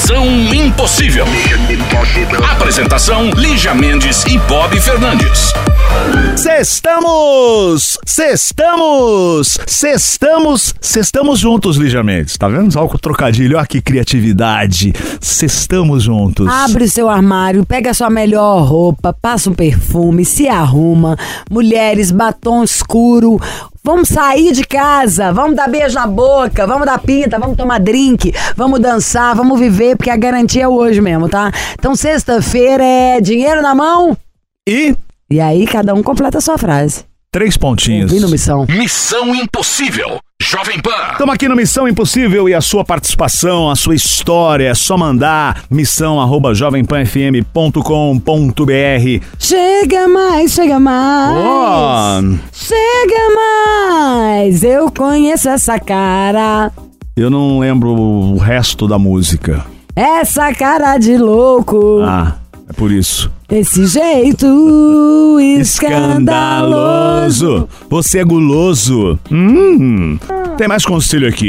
Missão Impossível. Apresentação: Lígia Mendes e Bob Fernandes. Sextamos! Sextamos! Sextamos! Sextamos juntos, Lígia Mendes. Tá vendo? Só o trocadilho. Olha que criatividade. Sextamos juntos. Abre seu armário, pega sua melhor roupa, passa um perfume, se arruma. Mulheres, batom escuro. Vamos sair de casa, vamos dar beijo na boca, vamos dar pinta, vamos tomar drink, vamos dançar, vamos viver, porque a garantia é hoje mesmo, tá? Então, sexta-feira é dinheiro na mão. E E aí, cada um completa a sua frase. três pontinhos. Vindo missão. Missão Impossível. Jovem Pan. Estamos aqui no Missão Impossível e a sua participação, a sua história, é só mandar missão arroba jovempanfm.com.br. Chega mais, chega mais. Oh, Chega mais. Eu conheço essa cara. eu não lembro o resto da música. Essa cara de louco. Ah, é por isso. Esse jeito escandaloso. Você é guloso. Hum, tem mais conselho aqui.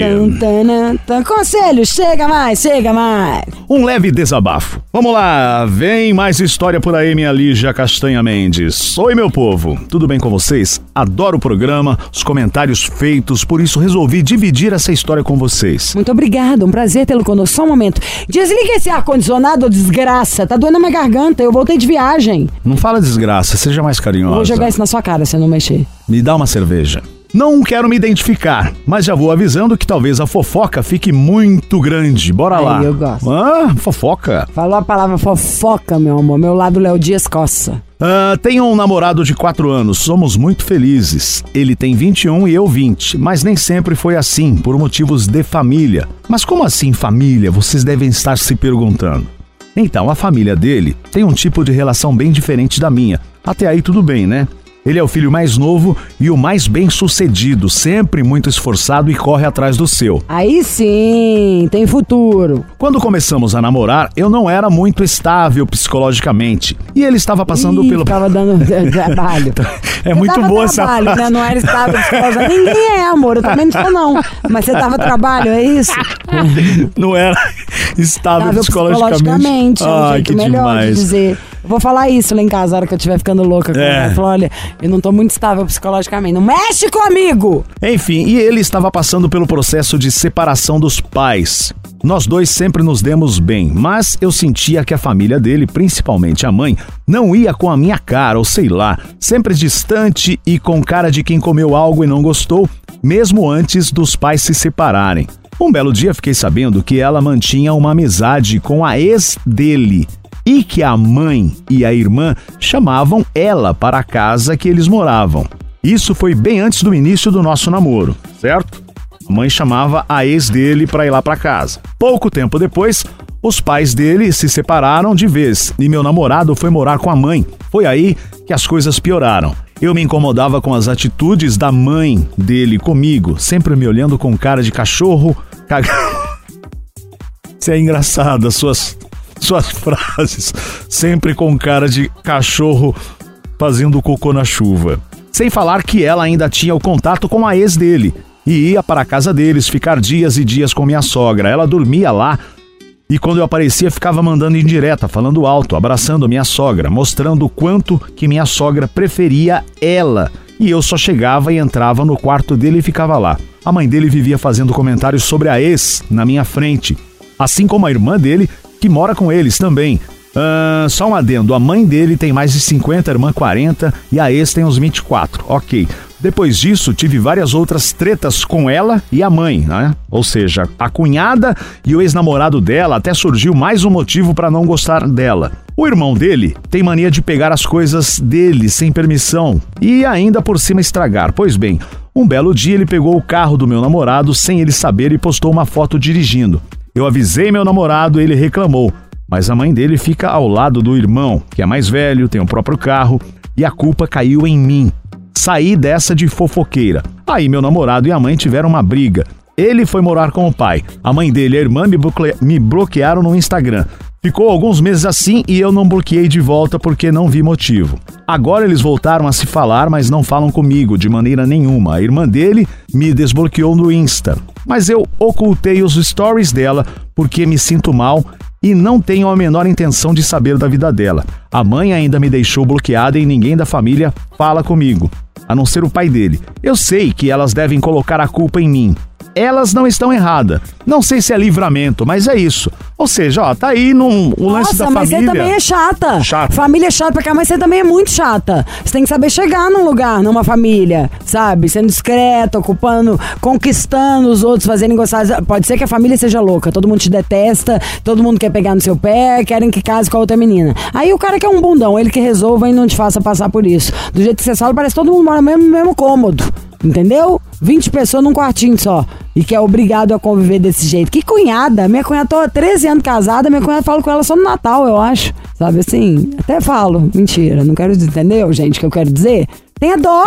Conselho, chega mais, chega mais. Um leve desabafo. Vamos lá, vem mais história por aí, minha Lígia Castanha Mendes. Oi, meu povo, tudo bem com vocês? Adoro o programa, os comentários feitos, por isso resolvi dividir essa história com vocês. Muito obrigada, um prazer tê-lo conosco. Só um momento. Desliga esse ar-condicionado, desgraça. Tá doendo a minha garganta. Eu voltei de viagem. Não fala desgraça, seja mais carinhosa. Vou jogar isso na sua cara se não mexer. Me dá uma cerveja. Não quero me identificar, mas já vou avisando que talvez a fofoca fique muito grande. Bora Aí, lá. eu gosto. Ah, fofoca. Falou a palavra fofoca, meu amor. Meu lado Léo Dias Coça. Ah, tenho um namorado de 4 anos, somos muito felizes. Ele tem 21 e eu 20, mas nem sempre foi assim, por motivos de família. Mas como assim família? Vocês devem estar se perguntando. Então, a família dele tem um tipo de relação bem diferente da minha. Até aí tudo bem, né? Ele é o filho mais novo e o mais bem sucedido, sempre muito esforçado e corre atrás do seu. Aí sim, tem futuro. Quando começamos a namorar, eu não era muito estável psicologicamente. E ele estava passando Ih, pelo. Ficava dando trabalho. É Você muito dava boa essa trabalho, né? Não era estável psicologicamente. Ninguém é, amor. Eu também não sou, não. Mas você dava trabalho, é isso? Não era estável Estável psicologicamente. psicologicamente. É um Ai, jeito que melhor demais. de dizer. Eu vou falar isso lá em casa, a hora que eu estiver ficando louca. É. É. Falar, olha, eu não tô muito estável psicologicamente. Não mexe comigo! Enfim, e ele estava passando pelo processo de separação dos pais. Nós dois sempre nos demos bem, mas eu sentia que a família dele, principalmente a mãe, não ia com a minha cara, ou sei lá, sempre distante e com cara de quem comeu algo e não gostou, mesmo antes dos pais se separarem. Um belo dia fiquei sabendo que ela mantinha uma amizade com a ex dele e que a mãe e a irmã chamavam ela para a casa que eles moravam. Isso foi bem antes do início do nosso namoro, certo? A mãe chamava a ex dele para ir lá para casa. Pouco tempo depois, os pais dele se separaram de vez e meu namorado foi morar com a mãe. Foi aí que as coisas pioraram. Eu me incomodava com as atitudes da mãe dele comigo, sempre me olhando com cara de cachorro, cagando. Isso é engraçado, as suas, suas frases. Sempre com cara de cachorro fazendo cocô na chuva. Sem falar que ela ainda tinha o contato com a ex dele e ia para a casa deles ficar dias e dias com minha sogra. Ela dormia lá e quando eu aparecia ficava mandando indireta, falando alto, abraçando minha sogra, mostrando o quanto que minha sogra preferia ela. E eu só chegava e entrava no quarto dele e ficava lá. A mãe dele vivia fazendo comentários sobre a ex na minha frente, assim como a irmã dele, que mora com eles também. Ah, só um adendo, a mãe dele tem mais de 50, a irmã 40 e a ex tem uns 24. Ok. Depois disso, tive várias outras tretas com ela e a mãe, né? Ou seja, a cunhada e o ex-namorado dela, até surgiu mais um motivo para não gostar dela. O irmão dele tem mania de pegar as coisas dele sem permissão e ainda por cima estragar. Pois bem, Um belo dia ele pegou o carro do meu namorado sem ele saber e postou uma foto dirigindo. Eu avisei meu namorado, ele reclamou, mas a mãe dele fica ao lado do irmão, que é mais velho, tem o próprio carro, e a culpa caiu em mim. Saí dessa de fofoqueira. Aí meu namorado e a mãe tiveram uma briga. Ele foi morar com o pai. A mãe dele e a irmã me, bloque... me bloquearam no Instagram. Ficou alguns meses assim e eu não bloqueei de volta porque não vi motivo. Agora eles voltaram a se falar, mas não falam comigo de maneira nenhuma. A irmã dele me desbloqueou no Insta, mas eu ocultei os stories dela porque me sinto mal e não tenho a menor intenção de saber da vida dela. A mãe ainda me deixou bloqueada e ninguém da família fala comigo, a não ser o pai dele. Eu sei que elas devem colocar a culpa em mim, elas não estão erradas. Não sei se é livramento, mas é isso. Ou seja, ó, tá aí num, o lance Nossa, da mas família. você também é chata. Chata. Família é chata pra cá, mas você também é muito chata. Você tem que saber chegar num lugar, numa família, sabe? Sendo discreto, ocupando, conquistando os outros, fazendo gostar. Pode ser que a família seja louca, todo mundo te detesta, todo mundo quer pegar no seu pé, querem que case com a outra menina. Aí o cara que é um bundão, ele que resolva e não te faça passar por isso. Do jeito que você fala, parece que todo mundo mora no mesmo, mesmo cômodo. Entendeu? 20 pessoas num quartinho só. E que é obrigado a conviver desse jeito. Que cunhada? Minha cunhada, tô há 13 anos casada, minha cunhada fala com ela só no Natal, eu acho. Sabe assim? Até falo. Mentira, não quero dizer, entendeu, gente, o que eu quero dizer? Tenha dó!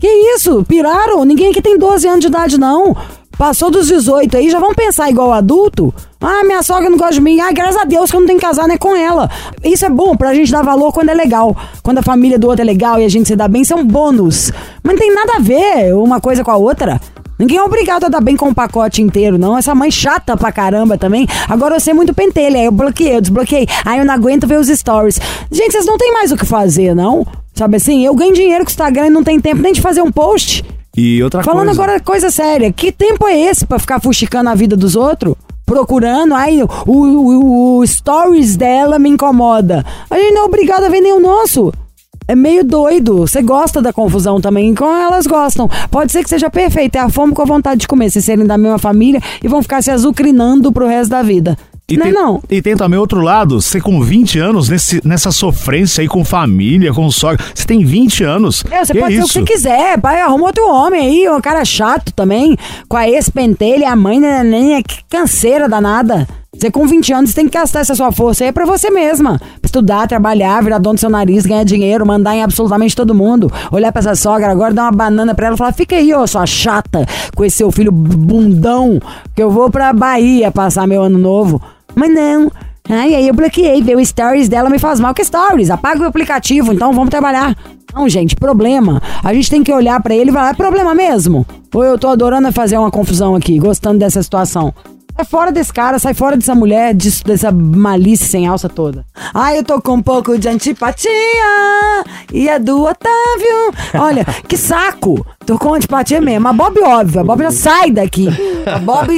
Que isso? Piraram? Ninguém aqui tem 12 anos de idade, não. Passou dos 18 aí, já vão pensar igual adulto? Ah, minha sogra não gosta de mim. Ah, graças a Deus que eu não tenho que casar né, com ela. Isso é bom pra gente dar valor quando é legal. Quando a família do outro é legal e a gente se dá bem, isso é bônus. Mas não tem nada a ver uma coisa com a outra. Ninguém é obrigado a dar bem com o pacote inteiro, não. Essa mãe chata pra caramba também. Agora eu sei muito pentelha. Eu bloqueei, eu desbloqueei. Aí eu não aguento ver os stories. Gente, vocês não têm mais o que fazer, não? Sabe assim? Eu ganho dinheiro com o Instagram e não tem tempo nem de fazer um post. E outra Falando coisa. agora coisa séria, que tempo é esse pra ficar fuxicando a vida dos outros? Procurando, aí o, o- o stories dela me incomoda. A gente não é obrigado a ver nem o nosso. É meio doido. Você gosta da confusão também, como elas gostam. Pode ser que seja perfeito, é a fome com a vontade de comer, se serem da mesma família e vão ficar se azucrinando pro resto da vida. E não é tem, não? e tem também outro lado, você com 20 anos, nesse, nessa sofrência aí com família, com sogra. Você tem 20 anos. É, você pode ser o isso? que você quiser. Pai, arruma outro homem aí, um cara chato também. Com a ex-pentelha e a mãe da neném, que canseira danada. Você com 20 anos tem que gastar essa sua força aí pra você mesma. Pra estudar, trabalhar, virar dono do seu nariz, ganhar dinheiro, mandar em absolutamente todo mundo. Olhar pra essa sogra agora, dar uma banana pra ela e falar: fica aí, ô sua chata, com esse seu filho bundão, que eu vou pra Bahia passar meu ano novo. Mas não. Ai, aí eu bloqueei, ver o stories dela me faz mal. Que stories? Apaga o aplicativo, então vamos trabalhar. Não, gente, problema. A gente tem que olhar pra ele e falar, é problema mesmo? Ou eu tô adorando fazer uma confusão aqui, gostando dessa situação? Sai fora desse cara, sai fora dessa mulher, disso, dessa malícia sem alça toda. Ai, eu tô com um pouco de antipatia. E é do Otávio. Olha, que saco. Tô com antipatia mesmo. A Bob, óbvio. A Bob já sai daqui. A Bob,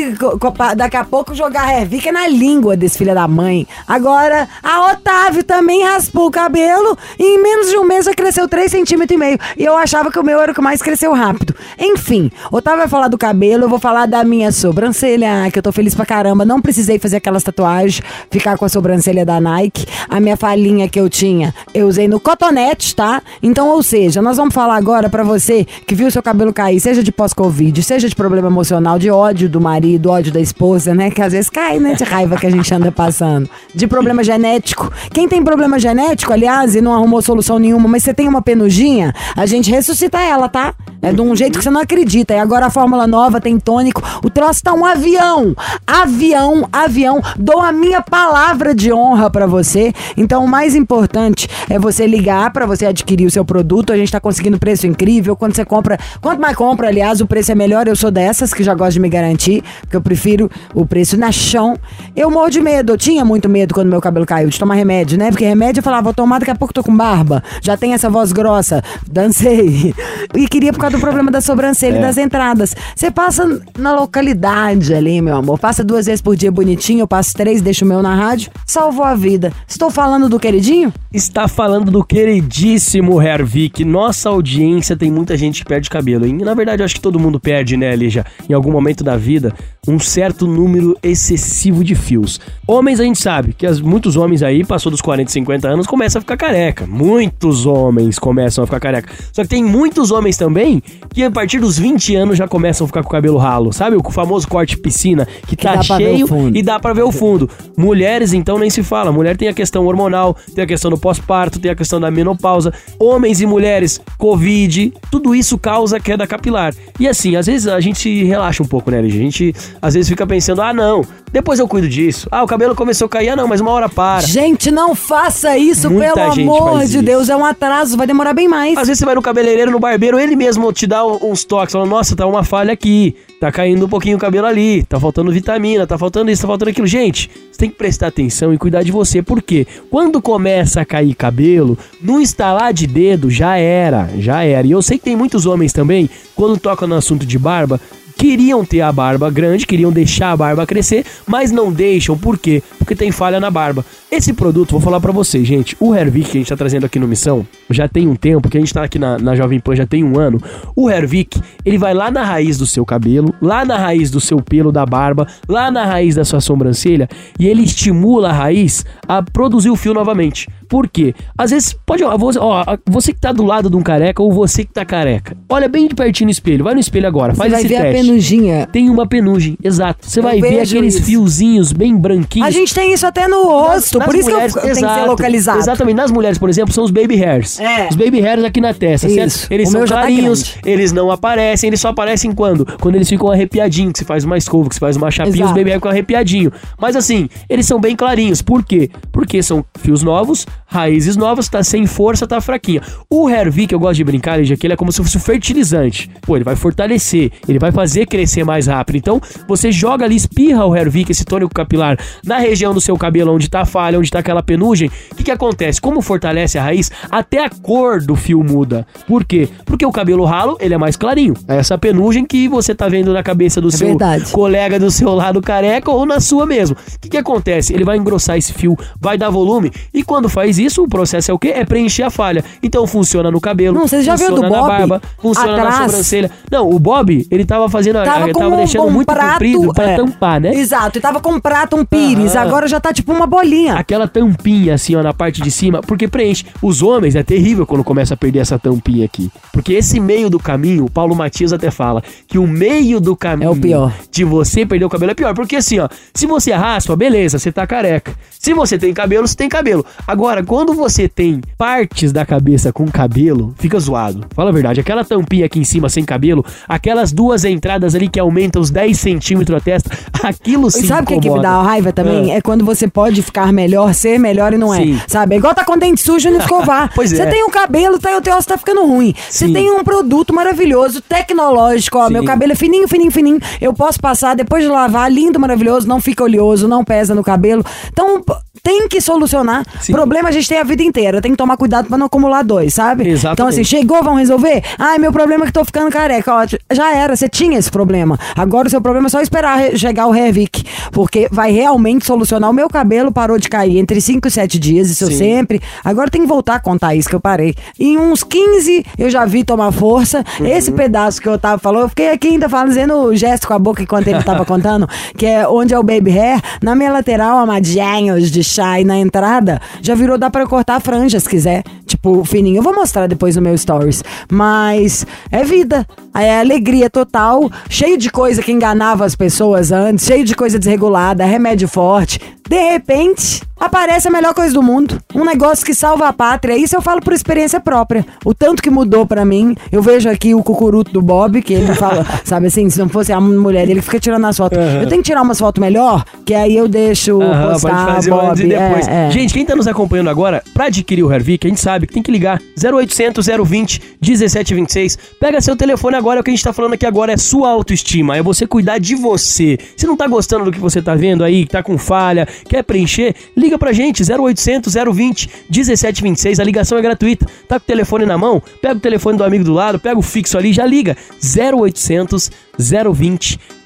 daqui a pouco, jogar revica na língua desse filho da mãe. Agora, a Otávio também raspou o cabelo. E em menos de um mês já cresceu 3 centímetros e. E eu achava que o meu era o que mais cresceu rápido. Enfim, Otávio vai falar do cabelo. Eu vou falar da minha sobrancelha, que eu tô feliz pra caramba. Não precisei fazer aquelas tatuagens, ficar com a sobrancelha da Nike. A minha falinha que eu tinha, eu usei no cotonete, tá? Então, ou seja, nós vamos falar agora pra você que viu seu cabelo cair, seja de pós-Covid, seja de problema emocional, de ódio do marido, ódio da esposa, né? Que às vezes cai, né? De raiva que a gente anda passando. De problema genético. Quem tem problema genético, aliás, e não arrumou solução nenhuma, mas você tem uma penugem, a gente ressuscita ela, tá? É de um jeito que você não acredita. E agora a fórmula nova tem tônico. O troço tá um avião. Avião, avião. Dou a minha palavra de honra pra você. Então o mais importante é você ligar pra você adquirir o seu produto. A gente tá conseguindo preço incrível. Quando você compra, quanto mais compra, aliás, o preço é melhor. Eu sou dessas que já gosto de me garantir, porque eu prefiro o preço na chão. Eu morro de medo. Eu tinha muito medo quando meu cabelo caiu de tomar remédio, né? Porque remédio eu falava, vou tomar, daqui a pouco tô com barba. Já tem essa voz grossa. Dancei. E queria por causa do problema da sobrancelha e das entradas. Você passa na localidade ali, meu amor. Passa duas vezes por dia bonitinho, eu passo três, deixo o meu na rádio. Salvou a vida. Estou falando do queridinho? Está falando do queridíssimo Hervik. Nossa audiência tem muita gente que perde cabelo, hein? Na verdade, eu acho que todo mundo perde, né, Lígia, em algum momento da vida, um certo número excessivo de fios. Homens, a gente sabe que as, muitos homens aí, passou dos 40, 50 anos, começam a ficar careca. Muitos homens começam a ficar careca. Só que tem muitos homens também que a partir dos 20 anos já começam a ficar com o cabelo ralo, sabe? O famoso corte piscina, que, tá ver o cheio e dá pra ver o fundo. Mulheres, então, nem se fala. Mulher tem a questão hormonal, tem a questão do pós-parto, tem a questão da menopausa. Homens e mulheres, Covid, tudo isso causa queda capilar. E assim, às vezes a gente relaxa um pouco, né, LG? A gente às vezes fica pensando, ah, não, depois eu cuido disso. Ah, o cabelo começou a cair, ah, não, mas uma hora para. Gente, não faça isso, Muita pelo amor de isso. Deus. É um atraso, vai demorar bem mais. Às vezes você vai no cabeleireiro, no barbeiro, ele mesmo te dá uns toques, falando, nossa, tá uma falha aqui, tá caindo um pouquinho o cabelo ali, tá faltando vitamina, tá faltando isso, tá faltando aquilo. Gente, você tem que prestar atenção e cuidar de você, porque quando começa a cair cabelo, no instalar de dedo já era, já era. E eu sei que tem muitos homens também, quando tocam no assunto de barba, queriam ter a barba grande, queriam deixar a barba crescer, mas não deixam. Por quê? Porque tem falha na barba. Esse produto, vou falar pra vocês, gente. O Hervik que a gente tá trazendo aqui no Missão, já tem um tempo, que a gente tá aqui na, na Jovem Pan já tem um ano. O Hervik, ele vai lá na raiz do seu cabelo, lá na raiz do seu pelo da barba, lá na raiz da sua sobrancelha, e ele estimula a raiz a produzir o fio novamente. Por quê? Às vezes, pode, ó, você, ó, você que tá do lado de um careca ou você que tá careca. Olha bem de pertinho no espelho, vai no espelho agora, Você faz vai esse ver a teste penugem. tem uma penugem, exato. Você Eu vai ver aqueles isso. fiozinhos bem branquinhos. A gente tem isso até no rosto, por isso que eu, eu tenho que ser exato, localizado. Exatamente. Nas mulheres, por exemplo, são os baby hairs. É. Os baby hairs aqui na testa, Isso. certo? Eles O são tá clarinhos, grande. eles não aparecem, eles só aparecem quando? Quando eles ficam arrepiadinhos, que você faz uma escova, que você faz uma chapinha, os Exato. baby hairs ficam arrepiadinho. Mas assim, eles são bem clarinhos. Por quê? Porque são fios novos, raízes novas, tá sem força, tá fraquinha. O Hervik, eu gosto de brincar, que ele é como se fosse um fertilizante. Pô, ele vai fortalecer, ele vai fazer crescer mais rápido. Então, você joga ali, espirra o Hervik, esse tônico capilar, na região do seu cabelo, onde tá a falha, onde tá aquela penugem. O que que acontece? Como fortalece a raiz, até a cor do fio muda. Por quê? Porque o cabelo ralo, ele é mais clarinho. É essa penugem que você tá vendo na cabeça do seu verdade. colega do seu lado careca ou na sua mesmo. O que, que acontece? Ele vai engrossar esse fio, vai dar volume e quando faz isso, o processo é o quê? É preencher a falha. Então funciona no cabelo, Não, você já viu funciona do na Bob? barba, funciona na Atrás? sobrancelha. Não, o Bob, ele tava fazendo, Tava ele tava um, deixando um muito prato, comprido pra é. tampar, né? Exato, e tava com um prato, um pires, agora já tá tipo uma bolinha. Aquela tampinha assim, ó, na parte de cima, porque preenche. Os homens é terrível quando começa a perder essa tampinha aqui. Porque esse meio do caminho, o Paulo Matias até fala que o meio do caminho É o pior. de você perder o cabelo é pior. Porque assim, ó, se você raspa, beleza, você tá careca. Se você tem cabelo, você tem cabelo. Agora, quando você tem partes da cabeça com cabelo, fica zoado. Fala a verdade, aquela tampinha aqui em cima sem cabelo, aquelas duas entradas ali que aumentam os 10 centímetros a testa, aquilo E sim sabe o que, que me dá raiva também? Ah. É quando você pode ficar melhor, ser melhor e não é. Sim. Sabe? É igual tá com dente sujo e não escovar. Pois Você é. tem um cabelo, tá, o teu osso tá ficando ruim. Você Sim. tem um produto maravilhoso, tecnológico, ó. Sim. Meu cabelo é fininho, fininho, fininho. Eu posso passar depois de lavar, lindo, maravilhoso, não fica oleoso, não pesa no cabelo. Então, tem que solucionar. Sim. Problema a gente tem a vida inteira. Tem que tomar cuidado pra não acumular dois, sabe? Exatamente. Então, assim, chegou, vão resolver? Ai, meu problema é que tô ficando careca. Ó, já era, você tinha esse problema. Agora o seu problema é só esperar chegar o Revic. Porque vai realmente solucionar. O meu cabelo parou de cair entre 5 e 7 dias, isso eu Sim. sempre. Agora tem que voltar a contar isso que eu parei. Em uns 15 eu já vi tomar força. Uhum. Esse pedaço que eu tava falando, eu fiquei aqui ainda fazendo o gesto com a boca enquanto ele tava contando, que é onde é o baby hair. Na minha lateral, amadinhos de chá e na entrada, já virou, dá pra cortar a franja se quiser. Tipo, fininho. Eu vou mostrar depois no meu stories. Mas é vida. É alegria total. Cheio de coisa que enganava as pessoas antes. Cheio de coisa desregulada. Remédio forte. De repente, aparece a melhor coisa do mundo. Um negócio que salva a pátria. Isso eu falo por experiência própria. O tanto que mudou pra mim. Eu vejo aqui o cucuruto do Bob, que ele fala, sabe assim, se não fosse a mulher dele que fica tirando as fotos. Eu tenho que tirar umas fotos melhor, que aí eu deixo Aham, postar Bob. Depois. É, é. Gente, quem tá nos acompanhando agora, pra adquirir o Hervik, a gente sabe que tem que ligar 0800 020 1726. Pega seu telefone agora, o que a gente tá falando aqui agora é sua autoestima, é você cuidar de você. Se não tá gostando do que você tá vendo aí, que tá com falha, quer preencher, liga pra gente 0800 020 1726. A ligação é gratuita. Tá com o telefone na mão? Pega o telefone do amigo do lado, pega o fixo ali, já liga 0800 020 1726.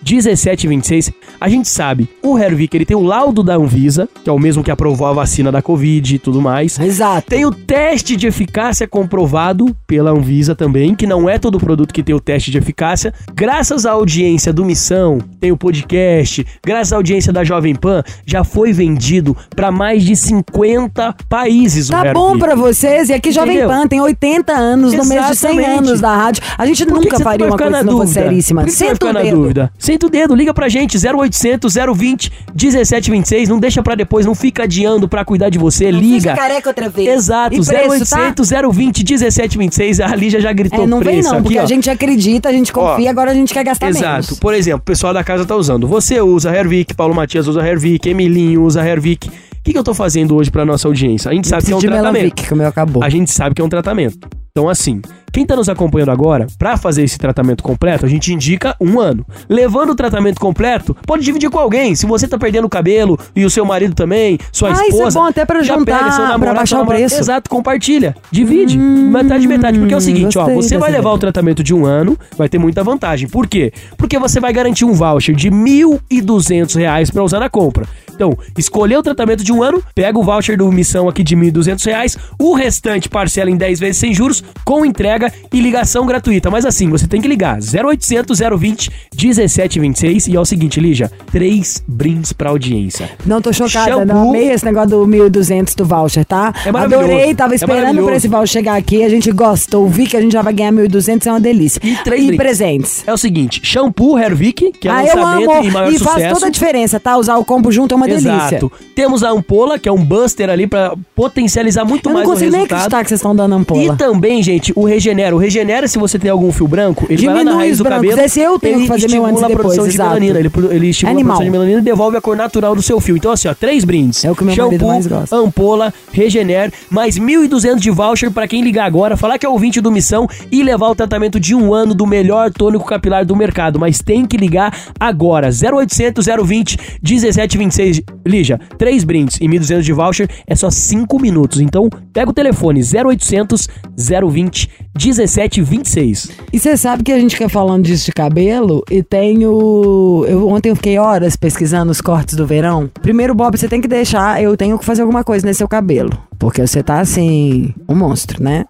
A gente sabe, o Hervik, ele tem o laudo da Anvisa, que é o mesmo que aprovou a vacina da Covid e tudo mais. Exato. Tem o teste de eficácia comprovado pela Anvisa também, que não é todo produto que tem o teste de eficácia. Graças à audiência do Missão, tem o podcast, graças à audiência da Jovem Pan, já foi vendido para mais de 50 países o Tá bom pra vocês. E aqui Jovem Entendeu? Pan tem 80 anos no mês de 100 Exatamente. anos da rádio. A gente Por nunca faria uma coisa se não fosse seríssima. Por que vai ficar na dúvida? Senta o dedo, liga pra gente, 0800 020 1726. Não deixa pra depois, não fica adiando pra cuidar de você, liga. Fica careca outra vez. Exato, E preço, tá? 0800 020 1726. A Lígia já gritou É, não vem preço não, aqui, porque ó. a gente acredita, a gente confia, Ó, agora a gente quer gastar Exato. menos. Por exemplo, o pessoal da casa tá usando. Você usa Hervik, Paulo Matias usa Hervik, Emilinho usa Hervik. O que, que eu tô fazendo hoje pra nossa audiência? A gente sabe que é um tratamento. Melanvic, que o meu acabou. A gente sabe que é um tratamento. Então, assim, quem tá nos acompanhando agora, pra fazer esse tratamento completo, a gente indica um ano. Levando o tratamento completo, pode dividir com alguém. Se você tá perdendo o cabelo e o seu marido também, sua Ah, isso é esposa. bom até pra já juntar, pega seu pra namorado, baixar sua o preço. Exato, compartilha. Divide. metade, metade. Porque é o seguinte, ó, Hum, você vai levar o ideia. tratamento de um ano, vai ter muita vantagem. Por quê? Porque você vai garantir um voucher de 1.200 reais pra usar na compra. Então, escolher o tratamento de um ano, pega o voucher do Missão aqui de 1.200 reais, o restante parcela em 10 vezes sem juros, com entrega e ligação gratuita. Mas assim, você tem que ligar 0800 020 1726 e é o seguinte, Lígia, três brindes pra audiência. Não tô chocada, Shampoo. não amei esse negócio do 1.200 do voucher, tá? É. Adorei, tava É esperando maravilhoso. pra esse voucher chegar aqui, a gente gostou, vi que a gente já vai ganhar 1.200, é uma delícia. E três E presentes. É o seguinte, shampoo Hervik, que é ah, eu lançamento amo, e maior e sucesso. faz toda a diferença, tá? Usar o combo junto é uma delícia. Exato. Temos a ampola, que é um buster ali pra potencializar muito Eu não mais o consigo nem resultado. acreditar que vocês estão dando ampola. E também, gente, o Regenera. O Regenera, se você tem algum fio branco, ele vai lá na Diminui raiz do cabelo. Esse eu tenho ele que fazer meu antes a depois, produção de exato. melanina. Ele, ele estimula Animal. a produção de melanina e devolve a cor natural do seu fio. Então, assim, ó, três brindes. É o que meu Shampoo, mais gosta. ampola, Regener, mais 1.200 de voucher pra quem ligar agora, falar que é ouvinte do Missão e levar o tratamento de um ano do melhor tônico capilar do mercado. Mas tem que ligar agora. 0800 020 1726. Lígia, três brindes e 1.200 de voucher é só 5 minutos. Então, pega o telefone 0800 020 1726. E você sabe que a gente quer falando disso de cabelo e tenho. Eu, ontem eu fiquei horas pesquisando os cortes do verão. Primeiro, Bob, você tem que deixar. Eu tenho que fazer alguma coisa nesse seu cabelo. Porque você tá assim. Um monstro, né?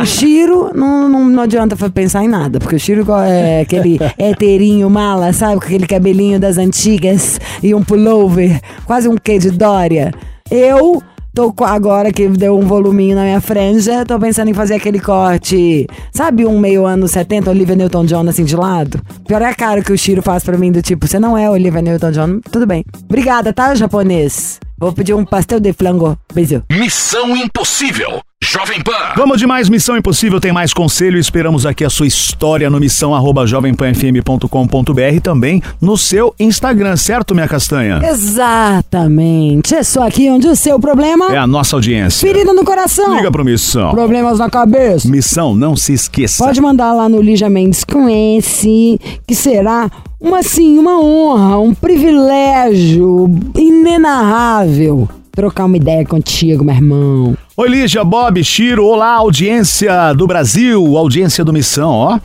O Chiro não, não, não adianta pensar em nada. Porque o igual é aquele heterinho mala, sabe? Com aquele cabelinho das antigas e um pullover, quase um quê de Dória. Eu Tô agora que deu um voluminho na minha franja, tô pensando em fazer aquele corte, sabe, um meio ano 70, Olivia Newton-John assim de lado? Pior é a cara que o Shiro faz pra mim, do tipo, você não é Olivia Newton-John, tudo bem. Obrigada, tá, japonês? Vou pedir um pastel de flango. Beijo. Missão Impossível. Jovem Pan. Vamos de mais Missão Impossível, tem mais conselho. Esperamos aqui a sua história no missão arroba jovempanfm.com.br e também no seu Instagram, certo, minha castanha? Exatamente. É só aqui onde o seu problema. É a nossa audiência. Ferida no coração. Liga pro Missão. Problemas na cabeça. Missão, não se esqueça. Pode mandar lá no Lígia Mendes com esse, que será uma assim, uma honra, um privilégio inenarrável trocar uma ideia contigo, meu irmão. Oi, Lígia, Bob, Chiro, olá, audiência do Brasil, audiência do Missão, ó.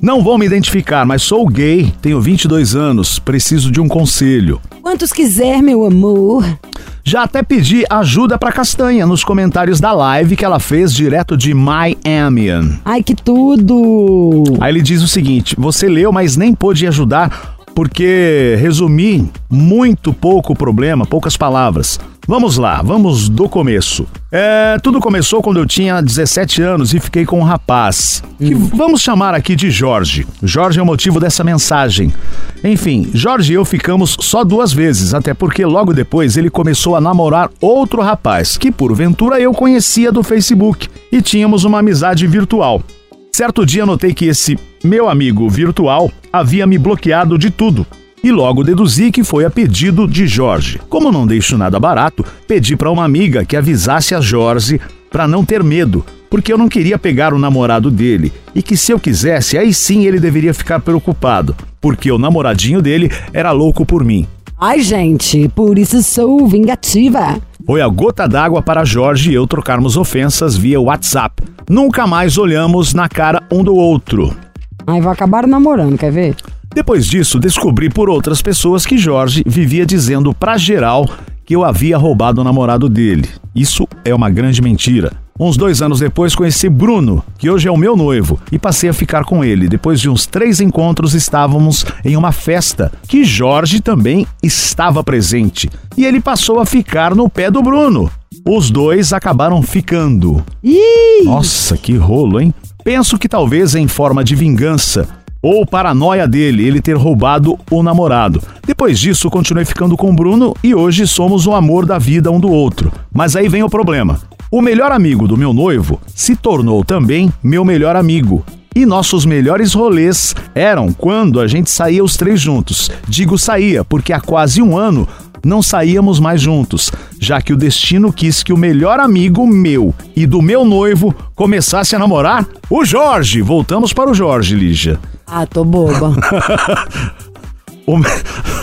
Não vou me identificar, mas sou gay, tenho 22 anos, preciso de um conselho. Quantos quiser, meu amor. Já até pedi ajuda pra Castanha nos comentários da live que ela fez direto de Miami. Ai, que tudo! Aí ele diz o seguinte: você leu, mas nem pôde ajudar porque resumi muito pouco o problema, poucas palavras. Vamos lá, vamos do começo. É, tudo começou quando eu tinha 17 anos e fiquei com um rapaz, que vamos chamar aqui de Jorge. Jorge é o motivo dessa mensagem. Enfim, Jorge e eu ficamos só duas vezes, até porque logo depois ele começou a namorar outro rapaz, que porventura eu conhecia do Facebook, e tínhamos uma amizade virtual. Certo dia notei que esse meu amigo virtual havia me bloqueado de tudo. E logo deduzi que foi a pedido de Jorge. Como não deixo nada barato, pedi para uma amiga que avisasse a Jorge para não ter medo, porque eu não queria pegar o namorado dele e que se eu quisesse, aí sim ele deveria ficar preocupado, porque o namoradinho dele era louco por mim. Ai, gente, por isso sou vingativa. Foi a gota d'água para Jorge e eu trocarmos ofensas via WhatsApp. Nunca mais olhamos na cara um do outro. Ai, vou acabar namorando, quer ver? Depois disso, descobri por outras pessoas que Jorge vivia dizendo pra geral que eu havia roubado o namorado dele. Isso é uma grande mentira. Uns dois anos depois conheci Bruno, que hoje é o meu noivo, e passei a ficar com ele. Depois de uns três encontros, estávamos em uma festa que Jorge também estava presente. E ele passou a ficar no pé do Bruno. Os dois acabaram ficando. Nossa, que rolo, hein? Penso que talvez em forma de vingança ou paranoia dele ele ter roubado o namorado. Depois disso, continuei ficando com o Bruno e hoje somos o amor da vida um do outro. Mas aí vem o problema. O melhor amigo do meu noivo se tornou também meu melhor amigo. E nossos melhores rolês eram quando a gente saía os três juntos. Digo saía, porque há quase um ano não saíamos mais juntos, já que o destino quis que o melhor amigo meu e do meu noivo começasse a namorar o Jorge. Voltamos para o Jorge, Lígia. Ah, tô boba. O, me-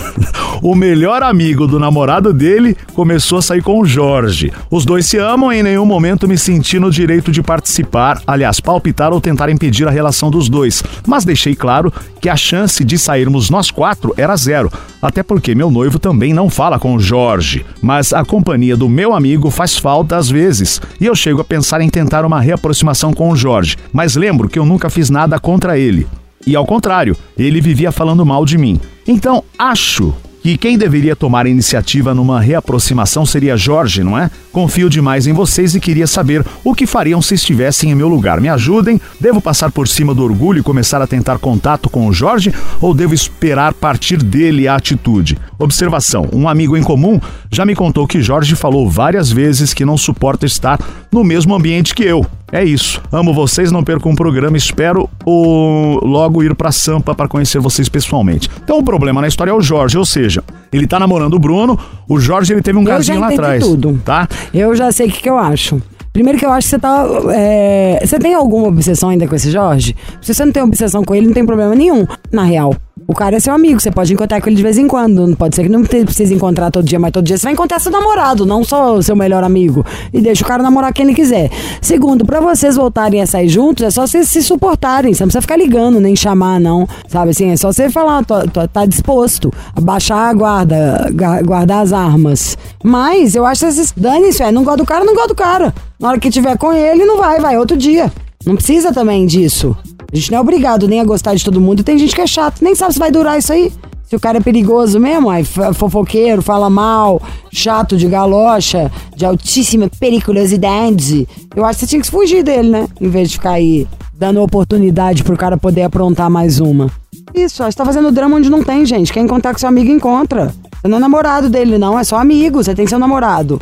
o melhor amigo do namorado dele começou a sair com o Jorge. Os dois se amam e em nenhum momento me senti no direito de participar, aliás, palpitar ou tentar impedir a relação dos dois. Mas deixei claro que a chance de sairmos nós quatro era zero. Até porque meu noivo também não fala com o Jorge. Mas a companhia do meu amigo faz falta às vezes. E eu chego a pensar em tentar uma reaproximação com o Jorge. Mas lembro que eu nunca fiz nada contra ele. E ao contrário, ele vivia falando mal de mim. Então, acho que quem deveria tomar iniciativa numa reaproximação seria Jorge, não é? Confio demais em vocês e queria saber o que fariam se estivessem em meu lugar. Me ajudem? Devo passar por cima do orgulho e começar a tentar contato com o Jorge ou devo esperar partir dele a atitude? Observação: um amigo em comum já me contou que Jorge falou várias vezes que não suporta estar no mesmo ambiente que eu. É isso. Amo vocês, não percam um programa. Espero o... logo ir pra Sampa para conhecer vocês pessoalmente. Então o problema na história é o Jorge, ou seja, ele tá namorando o Bruno, o Jorge ele teve um Eu casinho lá atrás. tudo. Tá? Eu já sei o que, que eu acho. Primeiro que eu acho que você tá. é, Você tem alguma obsessão ainda com esse Jorge? Se você não tem obsessão com ele, não tem problema nenhum. Na real. O cara é seu amigo, você pode encontrar com ele de vez em quando. Não pode ser que não precise encontrar todo dia, mas todo dia você vai encontrar seu namorado, não só seu melhor amigo. E deixa o cara namorar quem ele quiser. Segundo, pra vocês voltarem a sair juntos, é só vocês se suportarem. Você não precisa ficar ligando, nem chamar, não. Sabe assim? É só você falar, tô- tô- tá disposto a baixar a guarda, guardar as armas. Mas eu acho que vocês. Dane-se, velho. Não gosta do cara, não gosta do cara. Na hora que tiver com ele, não vai, vai outro dia. Não precisa também disso. A gente não é obrigado nem a gostar de todo mundo. Tem gente que é chato, nem sabe se vai durar isso aí. Se o cara é perigoso mesmo, aí fofoqueiro, fala mal, chato de galocha, de altíssima periculosidade, eu acho que você tinha que fugir dele, né? Em vez de ficar aí dando oportunidade pro cara poder aprontar mais uma. Isso, que tá fazendo drama onde não tem, gente. Quem encontrar com seu amigo, encontra. Você não é namorado dele, não, é só amigo, você tem seu namorado.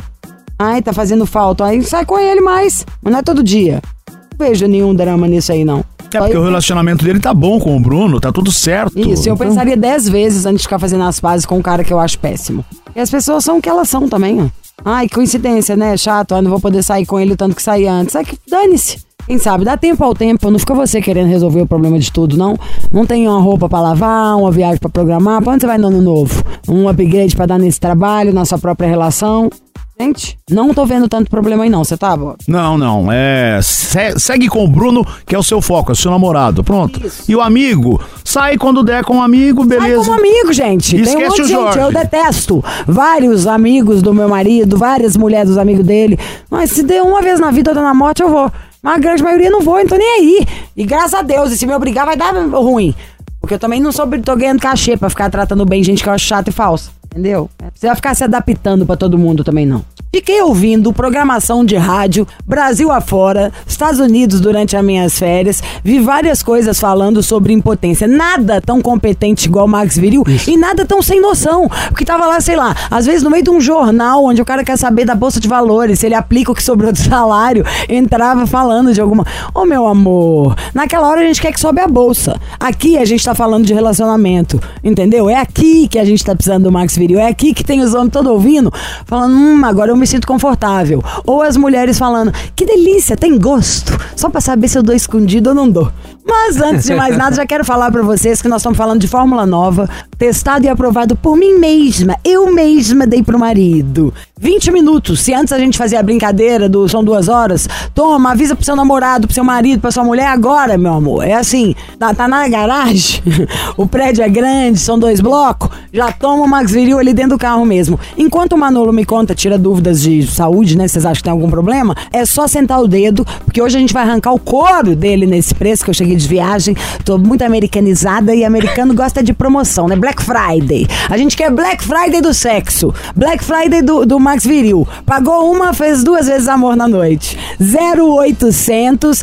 Ai, tá fazendo falta. Aí sai com ele mais. Mas não é todo dia. Não vejo nenhum drama nisso aí, não. É porque eu- o relacionamento dele tá bom com o Bruno, tá tudo certo. Isso, eu Então, pensaria dez vezes antes de ficar fazendo as pazes com um cara que eu acho péssimo. E as pessoas são o que elas são também, ó. Ai, que coincidência, né? Chato, ai, não vou poder sair com ele o tanto que saí antes. Ai, que dane-se. Quem sabe, dá tempo ao tempo, não fica você querendo resolver o problema de tudo, não. Não tem uma roupa pra lavar, uma viagem pra programar, pra onde você vai no ano novo? Um upgrade pra dar nesse trabalho, na sua própria relação. Gente, não tô vendo tanto problema aí não, você tá, Bob? Não, não. É. se- segue com o Bruno, que é o seu foco, é o seu namorado. Pronto. E o amigo, sai quando der com o amigo, Sai beleza. como amigo, gente. E Tem um esquece monte o de gente. Jorge. Eu detesto vários amigos do meu marido, várias mulheres dos amigos dele. Mas se der uma vez na vida, outra na morte, eu vou. Mas a grande maioria não vou, então nem aí. E graças a Deus, e se me obrigar, vai dar ruim. Porque eu também não sou, tô ganhando cachê pra ficar tratando bem gente que eu acho chata e falsa. Entendeu? Você vai ficar se adaptando pra todo mundo também, não. Fiquei ouvindo programação de rádio, Brasil afora, Estados Unidos durante as minhas férias, vi várias coisas falando sobre impotência. Nada tão competente igual o Max Viril e nada tão sem noção. Porque tava lá, sei lá, às vezes no meio de um jornal onde o cara quer saber da bolsa de valores, se ele aplica o que sobrou do salário, entrava falando de alguma. Ô meu amor, naquela hora a gente quer que sobe a bolsa. Aqui a gente tá falando de relacionamento, entendeu? É aqui que a gente tá precisando do Max Viril. É aqui que tem os homens todos ouvindo, falando, hum, agora eu me sinto confortável. Ou as mulheres falando, que delícia, tem gosto. Só pra saber se eu dou escondido ou não dou. Mas antes de mais nada, já quero falar pra vocês que nós estamos falando de fórmula nova, testado e aprovado por mim mesma. Eu mesma dei pro marido. 20 minutos. Se antes a gente fazia a brincadeira do são duas horas, toma, avisa pro seu namorado, pro seu marido, pra sua mulher agora, meu amor. É assim, tá, tá na garagem, o prédio é grande, são dois blocos, já toma o Max Viril ali dentro do carro mesmo. Enquanto o Manolo me conta, tira dúvidas de saúde, né? Vocês acham que tem algum problema? É só sentar o dedo, porque hoje a gente vai arrancar o couro dele nesse preço que eu cheguei de viagem. Tô muito americanizada e americano gosta de promoção, né? Black Friday. A gente quer Black Friday do sexo. Black Friday do, do Max Viril. Pagou uma, fez duas vezes amor na noite. 0800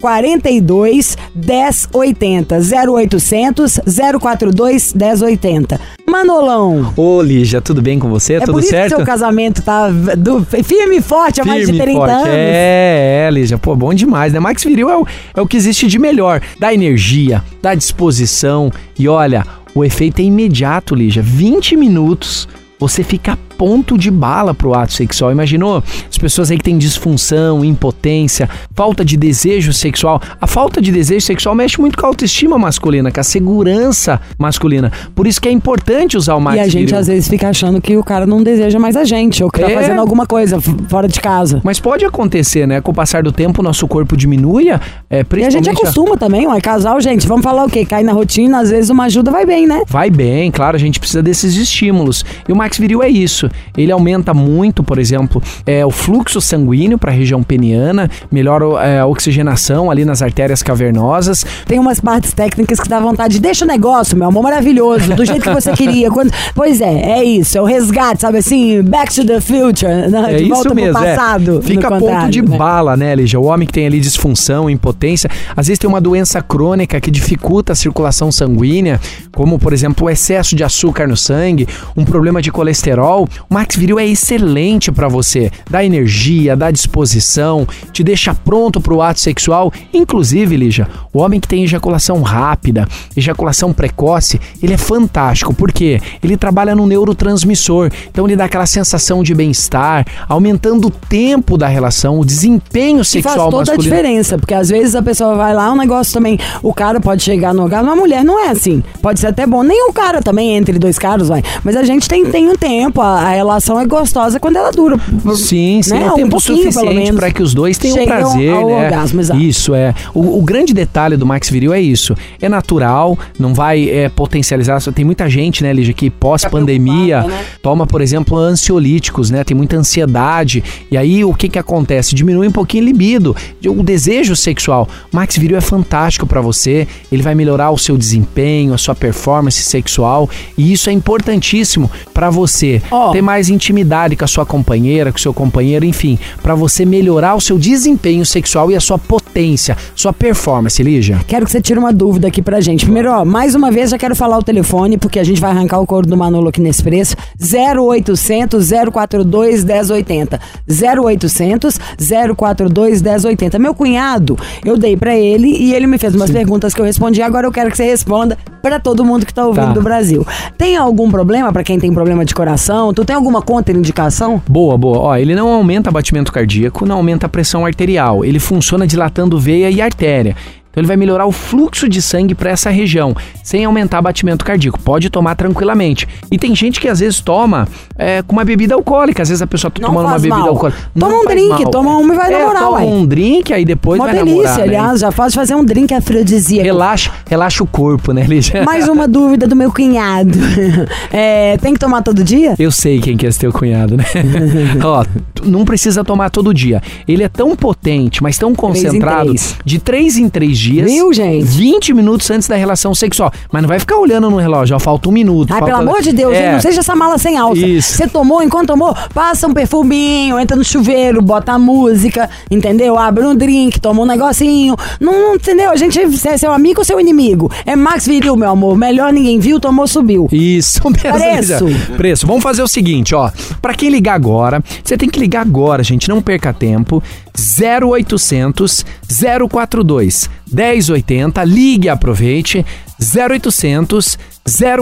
042 1080. 0800 042 1080. Manolão. Ô, Lígia, tudo bem com você? É tudo por isso certo? que seu casamento tá do- firme e forte há mais de Firme e 30 forte. anos. É, é, Lígia. Pô, bom demais, né? Max Viril é o, é o que existe de melhor. Dá energia, dá disposição. E olha, o efeito é imediato, Lígia. 20 minutos, você fica ponto de bala pro ato sexual. Imaginou? As pessoas aí que têm disfunção, impotência, falta de desejo sexual. A falta de desejo sexual mexe muito com a autoestima masculina, com a segurança masculina. Por isso que é importante usar o Max E a gente Viril. às vezes fica achando que o cara não deseja mais a gente, ou que tá É. fazendo alguma coisa fora de casa. Mas pode acontecer, né? Com o passar do tempo, o nosso corpo diminui, é, E a gente principalmente... acostuma também, ó, é casal, gente. Vamos falar o quê? Cai na rotina, às vezes uma ajuda vai bem, né? Vai bem, claro, a gente precisa desses estímulos. E o Max Viril é isso. Ele aumenta muito, por exemplo, é, o fluxo sanguíneo para a região peniana, melhora é, a oxigenação ali nas artérias cavernosas. Tem umas partes técnicas que dá vontade de deixa o negócio, meu amor, maravilhoso, do jeito que você queria. Quando... Pois é, é isso, é o resgate, sabe assim, back to the future, né? É de volta isso mesmo, pro é. passado. Fica a no ponto de né? bala, né, Lígia? O homem que tem ali disfunção, impotência, às vezes tem uma doença crônica que dificulta a circulação sanguínea, como, por exemplo, o excesso de açúcar no sangue, um problema de colesterol. O Max Viril é excelente para você. Dá energia, dá disposição, te deixa pronto para o ato sexual. Inclusive, Lígia, o homem que tem ejaculação rápida, ejaculação precoce, ele é fantástico. Por quê? Ele trabalha no neurotransmissor. Então ele dá aquela sensação de bem-estar, aumentando o tempo da relação, o desempenho E faz sexual toda a masculino. diferença, porque às vezes a pessoa vai lá, um negócio também, o cara pode chegar no lugar, uma mulher não é assim. Pode ser até bom, nem o cara também, entre dois caras, vai. Mas a gente tem, tem um tempo, a, a relação é gostosa quando ela dura. Sim, sim, Né? um Um tempo suficiente para que os dois tenham Chegam prazer, ao né? orgasmo, exato. Isso é. O, o grande detalhe do Max Viril é isso. É natural, não vai é, potencializar. Tem muita gente, né, Lígia, que pós-pandemia né? toma, por exemplo, ansiolíticos, né? Tem muita ansiedade. E aí o que que acontece? Diminui um pouquinho a libido, o desejo sexual. O Max Viril é fantástico para você. Ele vai melhorar o seu desempenho, a sua performance sexual. E isso é importantíssimo para você Ter mais intimidade com a sua companheira, com o seu companheiro, enfim, para você melhorar o seu desempenho sexual e a sua potência, sua performance, Lígia. Quero que você tire uma dúvida aqui pra gente. Primeiro, ó, mais uma vez já quero falar o telefone, porque a gente vai arrancar o couro do Manolo aqui nesse preço. 0800 042 1080. 0800 042 1080. Meu cunhado, eu dei pra ele e ele me fez umas perguntas que eu respondi. Agora eu quero que você responda pra todo mundo que tá ouvindo Tá. do Brasil. Tem algum problema pra quem tem problema de coração? Tu tem alguma contraindicação? Boa, boa. Ó, ele não aumenta batimento cardíaco, não aumenta a pressão arterial. Ele funciona dilatando veia e artéria. Então ele vai melhorar o fluxo de sangue para essa região, sem aumentar batimento cardíaco. Pode tomar tranquilamente. E tem gente que às vezes toma é, com uma bebida alcoólica. Às vezes a pessoa tá tomando uma bebida mal. alcoólica. Toma Não um drink, mal. toma uma e vai é, namorar, toma ué. um drink, aí depois Uma vai delícia, namorar. né? aliás, já faz fazer um drink afrodisíaco. Relaxa, relaxa o corpo, né, Lígia? Mais uma dúvida do meu cunhado. É, tem que tomar todo dia? Eu sei quem que é esse teu cunhado, né? Ó, não precisa tomar todo dia. Ele é tão potente, mas tão concentrado, três. de 3 em 3 dias. Viu, gente? 20 minutos antes da relação sexual. Mas não vai ficar olhando no relógio, ó, falta um minuto. Ai, falta... pelo amor de Deus, É. gente, não seja essa mala sem alça. Isso. Você tomou, enquanto tomou, passa um perfuminho, entra no chuveiro, bota a música, entendeu? Abre um drink, toma um negocinho. Não, não, entendeu? A gente é seu amigo ou seu inimigo. É Max Viril, meu amor. Melhor ninguém viu, tomou, subiu. Isso mesmo. Preço. Preço. Vamos fazer o seguinte, ó. Pra quem ligar agora, você tem que ligar agora, gente. Não perca tempo. 0800 042 1080. Ligue e aproveite. 0800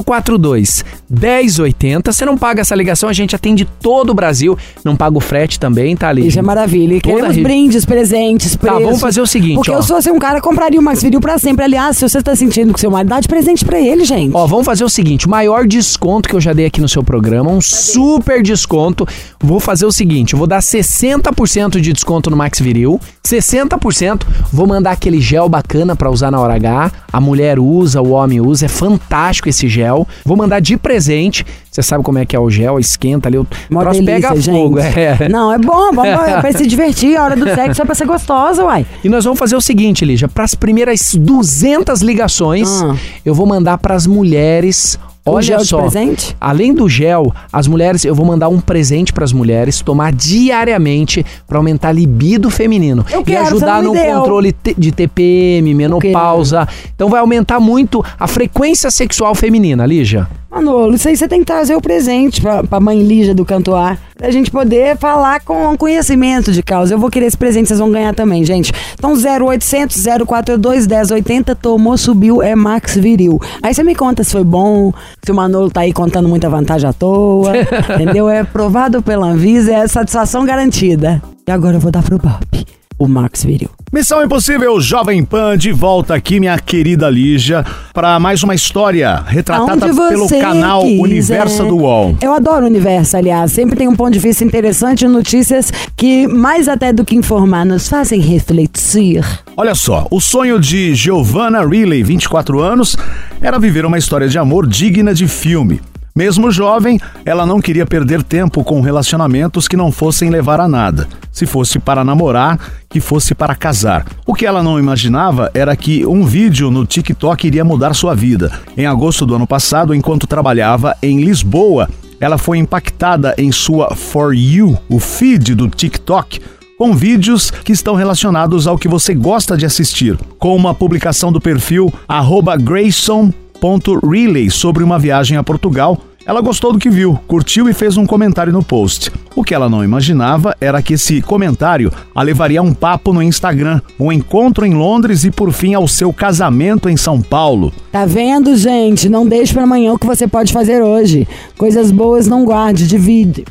042 1080. Você não paga essa ligação, a gente atende todo o Brasil. Não paga o frete também, tá ali? Isso é maravilha. E queremos brindes, presentes, Tá, preços. vamos fazer o seguinte, Porque ó. eu, se fosse um cara, compraria o Max Viril pra sempre. Aliás, se você tá sentindo que seu marido, dá de presente pra ele, gente. Ó, vamos fazer o seguinte: o maior desconto que eu já dei aqui no seu programa, um super desconto. Vou fazer o seguinte: eu vou dar 60% de desconto no Max Viril, 60%. Vou mandar aquele gel bacana pra usar na hora H. A mulher usa, o homem usa, é fantástico esse gel. Vou mandar de presente. Você sabe como é que é o gel, esquenta ali, o Mó troço delícia, pega fogo. É. Não, é bom, bom é pra se divertir. A hora do sexo é pra ser gostosa, uai. E nós vamos fazer o seguinte, Lígia, para as primeiras 200 ligações, Ah. eu vou mandar para as mulheres. Olha gel só, presente? além do gel, as mulheres, eu vou mandar um presente para as mulheres tomar diariamente para aumentar a libido feminino Eu e quero, ajudar no deu. controle de TPM, menopausa. Então vai aumentar muito a frequência sexual feminina, Lígia. Manolo, isso aí você tem que trazer o presente pra, pra mãe Lígia do Cantoar. Pra gente poder falar com conhecimento de causa. Eu vou querer esse presente, vocês vão ganhar também, gente. Então, 0800 042 1080, tomou, subiu, é Max Viril. Aí você me conta se foi bom, se o Manolo tá aí contando muita vantagem à toa. entendeu? É provado pela Anvisa, é satisfação garantida. E agora eu vou dar pro Bob, o Max Viril. Missão Impossível Jovem Pan de volta aqui, minha querida Lígia, para mais uma história retratada pelo canal quiser. Universo do UOL. Eu adoro o universo, aliás. Sempre tem um ponto de vista interessante, notícias que, mais até do que informar, nos fazem refletir. Olha só, o sonho de Giovanna Riley, 24 anos, era viver uma história de amor digna de filme. Mesmo jovem, ela não queria perder tempo com relacionamentos que não fossem levar a nada. Se fosse para namorar, que fosse para casar. O que ela não imaginava era que um vídeo no TikTok iria mudar sua vida. Em agosto do ano passado, enquanto trabalhava em Lisboa, ela foi impactada em sua For You, o feed do TikTok, com vídeos que estão relacionados ao que você gosta de assistir, com uma publicação do perfil grayson.relay sobre uma viagem a Portugal. Ela gostou do que viu, curtiu e fez um comentário no post. O que ela não imaginava era que esse comentário a levaria a um papo no Instagram, um encontro em Londres e por fim ao seu casamento em São Paulo. Tá vendo, gente? Não deixe pra amanhã o que você pode fazer hoje. Coisas boas não guarde, divide.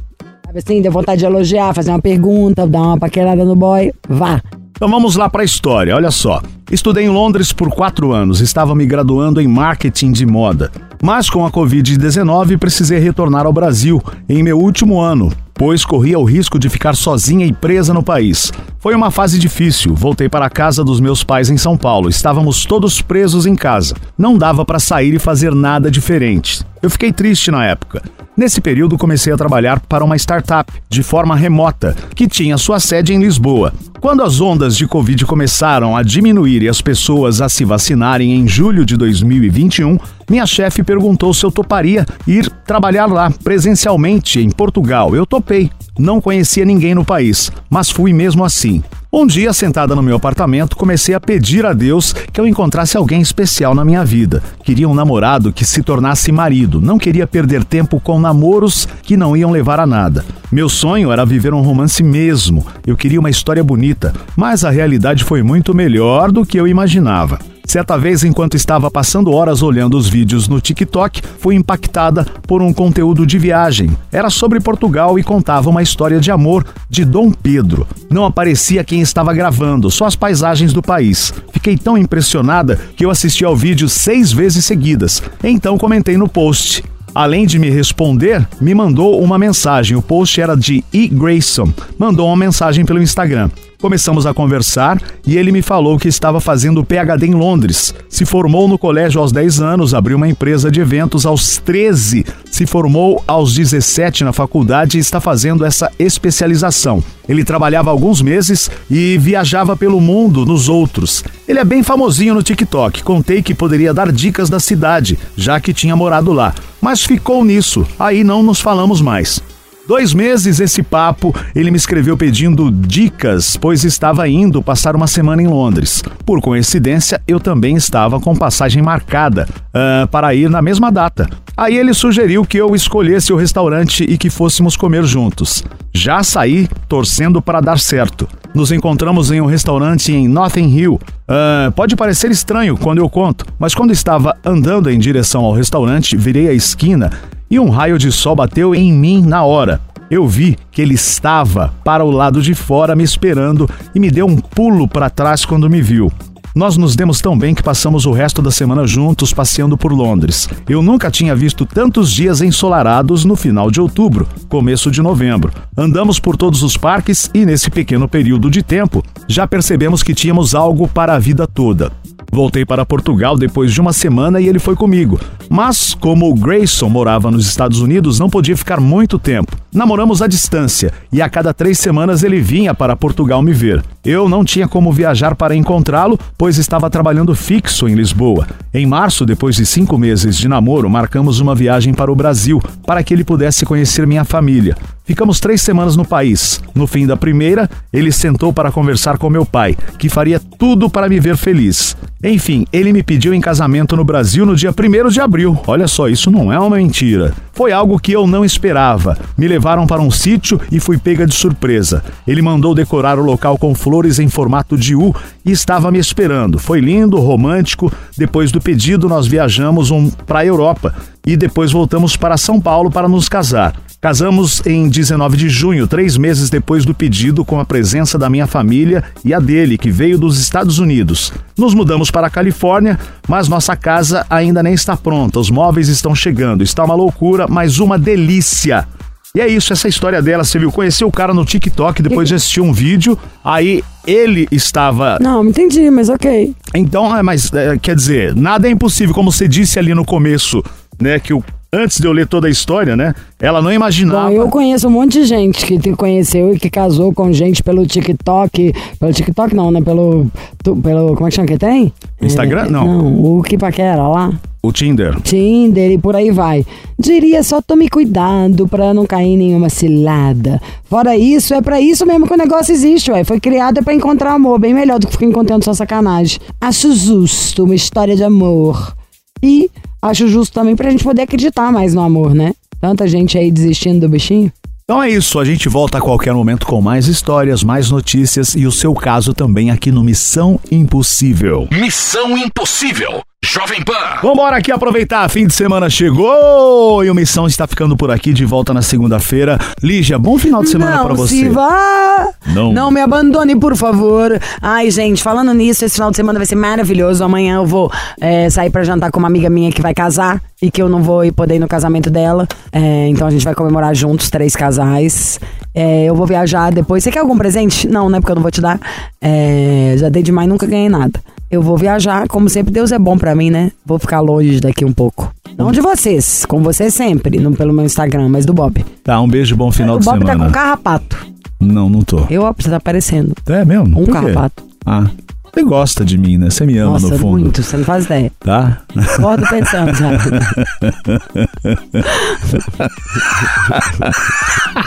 Sabe assim, deu vontade de elogiar, fazer uma pergunta, dar uma paquerada no boy. Vá. Então vamos lá para a história, olha só. Estudei em Londres por quatro anos, estava me graduando em marketing de moda. Mas com a Covid-19 precisei retornar ao Brasil em meu último ano, pois corria o risco de ficar sozinha e presa no país. Foi uma fase difícil. Voltei para a casa dos meus pais em São Paulo. Estávamos todos presos em casa. Não dava para sair e fazer nada diferente. Eu fiquei triste na época. Nesse período, comecei a trabalhar para uma startup de forma remota, que tinha sua sede em Lisboa. Quando as ondas de Covid começaram a diminuir e as pessoas a se vacinarem em julho de 2021, minha chefe perguntou se eu toparia ir trabalhar lá presencialmente em Portugal. Eu topei. Não conhecia ninguém no país, mas fui mesmo assim. Um dia, sentada no meu apartamento, comecei a pedir a Deus que eu encontrasse alguém especial na minha vida. Queria um namorado que se tornasse marido. Não queria perder tempo com namoros que não iam levar a nada. Meu sonho era viver um romance mesmo. Eu queria uma história bonita, mas a realidade foi muito melhor do que eu imaginava. Certa vez, enquanto estava passando horas olhando os vídeos no TikTok, fui impactada por um conteúdo de viagem. Era sobre Portugal e contava uma história de amor de Dom Pedro. Não aparecia quem estava gravando, só as paisagens do país. Fiquei tão impressionada que eu assisti ao vídeo seis vezes seguidas. Então comentei no post. Além de me responder, me mandou uma mensagem. O post era de E. Grayson. Mandou uma mensagem pelo Instagram. Começamos a conversar e ele me falou que estava fazendo PhD em Londres. Se formou no colégio aos 10 anos, abriu uma empresa de eventos aos 13, se formou aos 17 na faculdade e está fazendo essa especialização. Ele trabalhava alguns meses e viajava pelo mundo nos outros. Ele é bem famosinho no TikTok. Contei que poderia dar dicas da cidade, já que tinha morado lá. Mas ficou nisso, aí não nos falamos mais. Dois meses esse papo, ele me escreveu pedindo dicas, pois estava indo passar uma semana em Londres. Por coincidência, eu também estava com passagem marcada ah, para ir na mesma data. Aí ele sugeriu que eu escolhesse o restaurante e que fôssemos comer juntos. Já saí torcendo para dar certo. Nos encontramos em um restaurante em Notting Hill. Ah, pode parecer estranho quando eu conto, mas quando estava andando em direção ao restaurante, virei a esquina e um raio de sol bateu em mim na hora. Eu vi que ele estava para o lado de fora me esperando e me deu um pulo para trás quando me viu. Nós nos demos tão bem que passamos o resto da semana juntos passeando por Londres. Eu nunca tinha visto tantos dias ensolarados no final de outubro, começo de novembro. Andamos por todos os parques e, nesse pequeno período de tempo, já percebemos que tínhamos algo para a vida toda. Voltei para Portugal depois de uma semana e ele foi comigo. Mas, como o Grayson morava nos Estados Unidos, não podia ficar muito tempo. Namoramos à distância e a cada três semanas ele vinha para Portugal me ver. Eu não tinha como viajar para encontrá-lo, pois estava trabalhando fixo em Lisboa. Em março, depois de cinco meses de namoro, marcamos uma viagem para o Brasil para que ele pudesse conhecer minha família. Ficamos três semanas no país. No fim da primeira, ele sentou para conversar com meu pai, que faria tudo para me ver feliz. Enfim, ele me pediu em casamento no Brasil no dia 1 de abril. Olha só, isso não é uma mentira. Foi algo que eu não esperava. Me levaram para um sítio e fui pega de surpresa. Ele mandou decorar o local com flores em formato de U e estava me esperando. Foi lindo, romântico. Depois do pedido, nós viajamos um para a Europa e depois voltamos para São Paulo para nos casar. Casamos em 19 de junho, três meses depois do pedido, com a presença da minha família e a dele, que veio dos Estados Unidos. Nos mudamos para a Califórnia, mas nossa casa ainda nem está pronta. Os móveis estão chegando. Está uma loucura, mas uma delícia. E é isso, essa história dela, você viu? Conheceu o cara no TikTok, depois de assistir um vídeo, aí ele estava. Não, não entendi, mas ok. Então, é, mas é, quer dizer, nada é impossível, como você disse ali no começo, né? Que o antes de eu ler toda a história, né? Ela não imaginava. Bom, eu conheço um monte de gente que te conheceu e que casou com gente pelo TikTok. Pelo TikTok não, né? Pelo. tu- pelo como é que chama que tem? Instagram? É, Não. Não, o que paquera lá. O Tinder. Tinder e por aí vai. Diria só tome cuidado pra não cair em nenhuma cilada. Fora isso, é pra isso mesmo que o negócio existe, ué. Foi criado é pra encontrar amor, bem melhor do que ficar encontrando só sacanagem. Acho justo uma história de amor. E acho justo também pra gente poder acreditar mais no amor, né? Tanta gente aí desistindo do bichinho. Então é isso, a gente volta a qualquer momento com mais histórias, mais notícias e o seu caso também aqui no Missão Impossível. Missão Impossível. Jovem Pan. Vambora aqui aproveitar, fim de semana chegou e o Missão está ficando por aqui de volta na segunda-feira. Lígia, bom final de semana pra você. se vá! Não. Não me abandone, por favor. Ai, gente, falando nisso, esse final de semana vai ser maravilhoso. Amanhã eu vou é, sair pra jantar com uma amiga minha que vai casar e que eu não vou ir poder ir no casamento dela. É, então a gente vai comemorar juntos, três casais. É, eu vou viajar depois. Você quer algum presente? Não, né? Porque eu não vou te dar. É, já dei demais, nunca ganhei nada. Eu vou viajar, como sempre, Deus é bom pra mim, né? Vou ficar longe daqui um pouco. Não de vocês, com você sempre, não pelo meu Instagram, mas do Bob. Tá, um beijo, bom final o de Bob tá semana. com carrapato. Não, não tô. Eu, ó, você tá parecendo. É mesmo? Um Por quê? carrapato. Ah, você gosta de mim, né? Você me ama Nossa, no fundo. muito, você não faz ideia. Tá? Acordo pensando, sabe?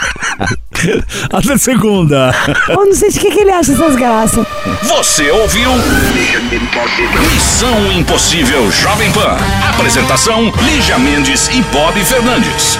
Até segunda. Eu não sei de que, que ele acha essas graças. Você ouviu? Missão Impossível Jovem Pan. Apresentação: Lígia Mendes e Bob Fernandes.